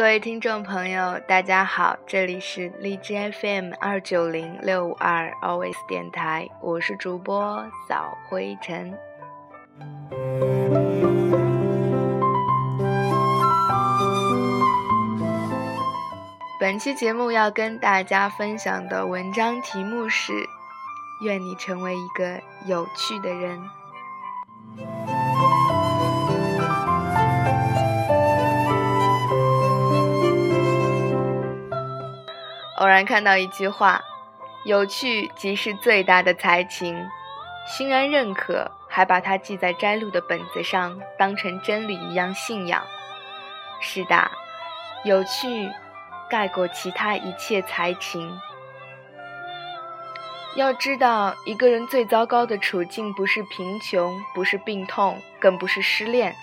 各位听众朋友，大家好，这里是荔枝 FM 二九零六五二 Always 电台，我是主播扫灰尘。本期节目要跟大家分享的文章题目是：愿你成为一个有趣的人。偶然看到一句话：“有趣即是最大的才情。”欣然认可，还把它记在摘录的本子上，当成真理一样信仰。是的，有趣盖过其他一切才情。要知道，一个人最糟糕的处境不是贫穷，不是病痛，更不是失恋，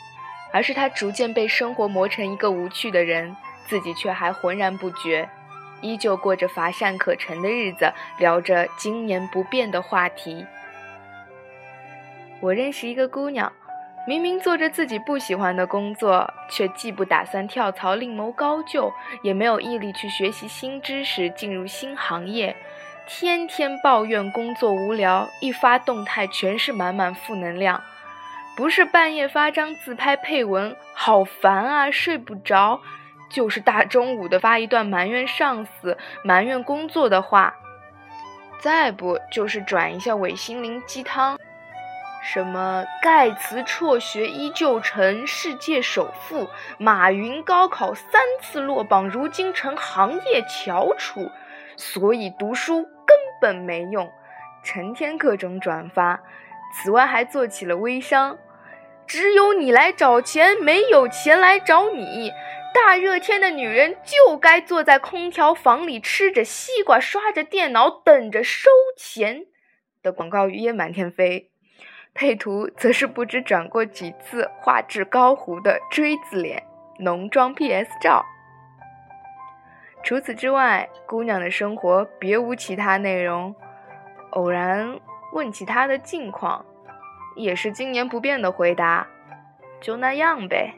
而是他逐渐被生活磨成一个无趣的人，自己却还浑然不觉。依旧过着乏善可陈的日子，聊着经年不变的话题。我认识一个姑娘，明明做着自己不喜欢的工作，却既不打算跳槽另谋高就，也没有毅力去学习新知识、进入新行业，天天抱怨工作无聊，一发动态全是满满负能量。不是半夜发张自拍配文，好烦啊，睡不着。就是大中午的发一段埋怨上司、埋怨工作的话，再不就是转一下伪心灵鸡汤，什么盖茨辍学依旧成世界首富，马云高考三次落榜，如今成行业翘楚，所以读书根本没用，成天各种转发。此外还做起了微商，只有你来找钱，没有钱来找你。大热天的女人就该坐在空调房里吃着西瓜，刷着电脑，等着收钱。的广告语也满天飞，配图则是不知转过几次画质高糊的锥子脸浓妆 PS 照。除此之外，姑娘的生活别无其他内容。偶然问起她的近况，也是经年不变的回答：就那样呗。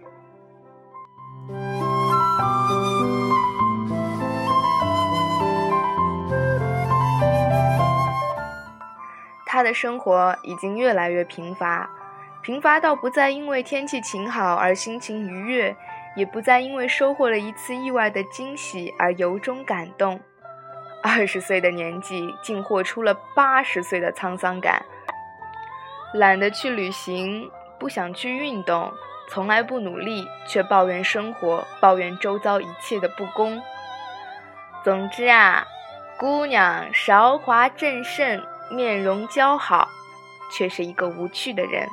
他的生活已经越来越贫乏，贫乏到不再因为天气晴好而心情愉悦，也不再因为收获了一次意外的惊喜而由衷感动。二十岁的年纪，竟活出了八十岁的沧桑感。懒得去旅行，不想去运动，从来不努力，却抱怨生活，抱怨周遭一切的不公。总之啊，姑娘韶华正盛。面容姣好，却是一个无趣的人。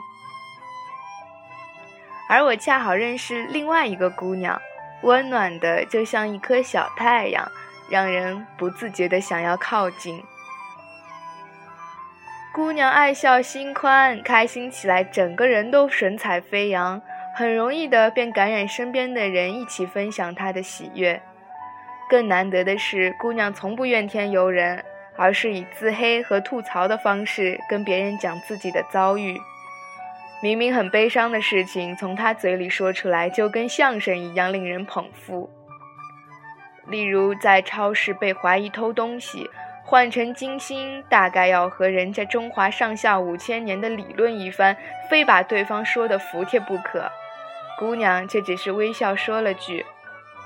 而我恰好认识另外一个姑娘，温暖的就像一颗小太阳，让人不自觉的想要靠近。姑娘爱笑心宽，开心起来整个人都神采飞扬，很容易的便感染身边的人，一起分享她的喜悦。更难得的是，姑娘从不怨天尤人。而是以自黑和吐槽的方式跟别人讲自己的遭遇，明明很悲伤的事情，从他嘴里说出来就跟相声一样令人捧腹。例如在超市被怀疑偷东西，换成金星大概要和人家中华上下五千年的理论一番，非把对方说的服帖不可。姑娘却只是微笑说了句：“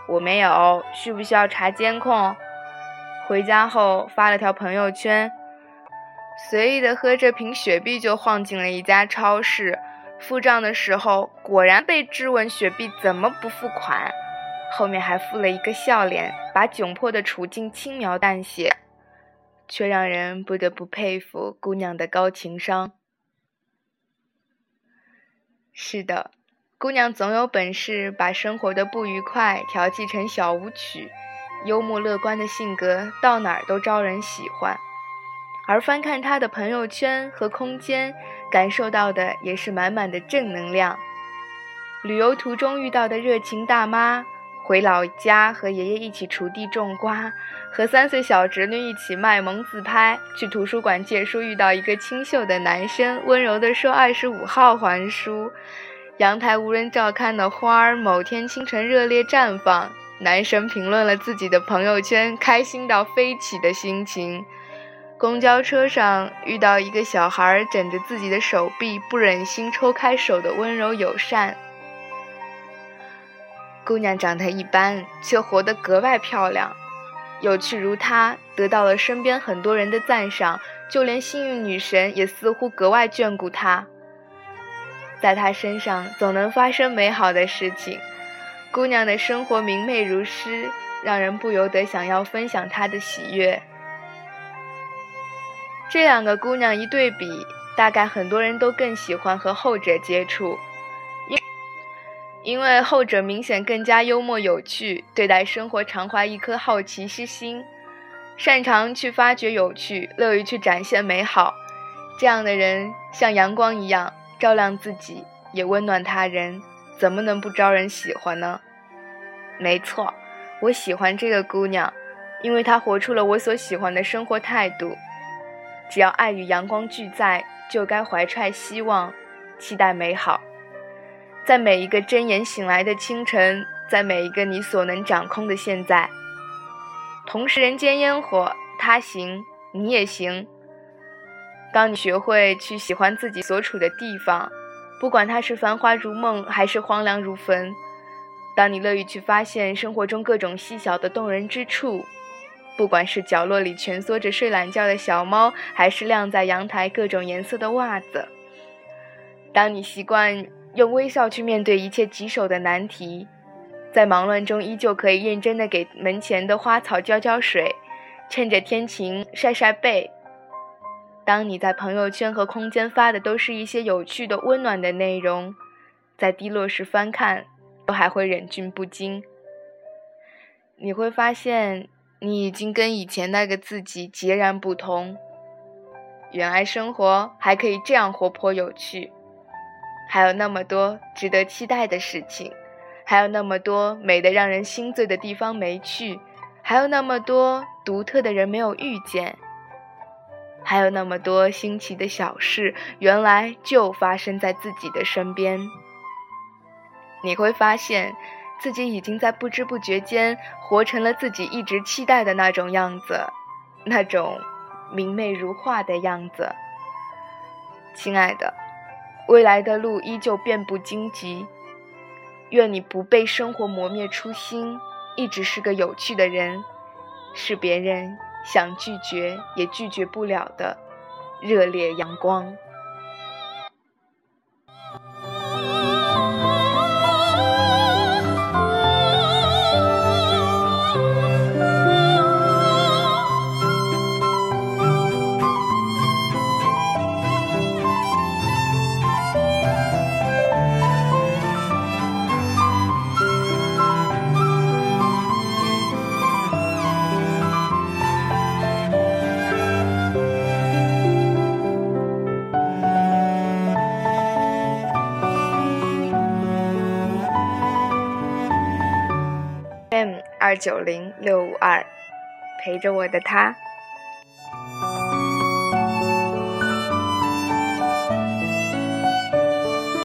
我没有，需不需要查监控？”回家后发了条朋友圈，随意的喝着瓶雪碧就晃进了一家超市，付账的时候果然被质问雪碧怎么不付款，后面还附了一个笑脸，把窘迫的处境轻描淡写，却让人不得不佩服姑娘的高情商。是的，姑娘总有本事把生活的不愉快调剂成小舞曲。幽默乐观的性格到哪儿都招人喜欢，而翻看他的朋友圈和空间，感受到的也是满满的正能量。旅游途中遇到的热情大妈，回老家和爷爷一起锄地种瓜，和三岁小侄女一起卖萌自拍，去图书馆借书遇到一个清秀的男生，温柔地说二十五号还书。阳台无人照看的花儿，某天清晨热烈绽放。男生评论了自己的朋友圈，开心到飞起的心情。公交车上遇到一个小孩枕着自己的手臂，不忍心抽开手的温柔友善。姑娘长得一般，却活得格外漂亮。有趣如她，得到了身边很多人的赞赏，就连幸运女神也似乎格外眷顾她。在她身上总能发生美好的事情。姑娘的生活明媚如诗，让人不由得想要分享她的喜悦。这两个姑娘一对比，大概很多人都更喜欢和后者接触。因因为后者明显更加幽默有趣，对待生活常怀一颗好奇之心，擅长去发掘有趣，乐于去展现美好。这样的人像阳光一样，照亮自己，也温暖他人，怎么能不招人喜欢呢？没错，我喜欢这个姑娘，因为她活出了我所喜欢的生活态度。只要爱与阳光俱在，就该怀揣希望，期待美好。在每一个睁眼醒来的清晨，在每一个你所能掌控的现在，同是人间烟火，他行你也行。当你学会去喜欢自己所处的地方，不管它是繁华如梦还是荒凉如坟；当你乐于去发现生活中各种细小的动人之处，不管是角落里蜷缩着睡懒觉的小猫，还是晾在阳台各种颜色的袜子；当你习惯。用微笑去面对一切棘手的难题，在忙乱中依旧可以认真的给门前的花草浇浇水，趁着天晴晒晒背。当你在朋友圈和空间发的都是一些有趣的、温暖的内容，在低落时翻看，都还会忍俊不禁。你会发现，你已经跟以前那个自己截然不同。原来生活还可以这样活泼有趣。还有那么多值得期待的事情，还有那么多美得让人心醉的地方没去，还有那么多独特的人没有遇见，还有那么多新奇的小事，原来就发生在自己的身边。你会发现，自己已经在不知不觉间活成了自己一直期待的那种样子，那种明媚如画的样子，亲爱的。未来的路依旧遍布荆棘，愿你不被生活磨灭初心，一直是个有趣的人，是别人想拒绝也拒绝不了的热烈阳光。二九零六五二，陪着我的他。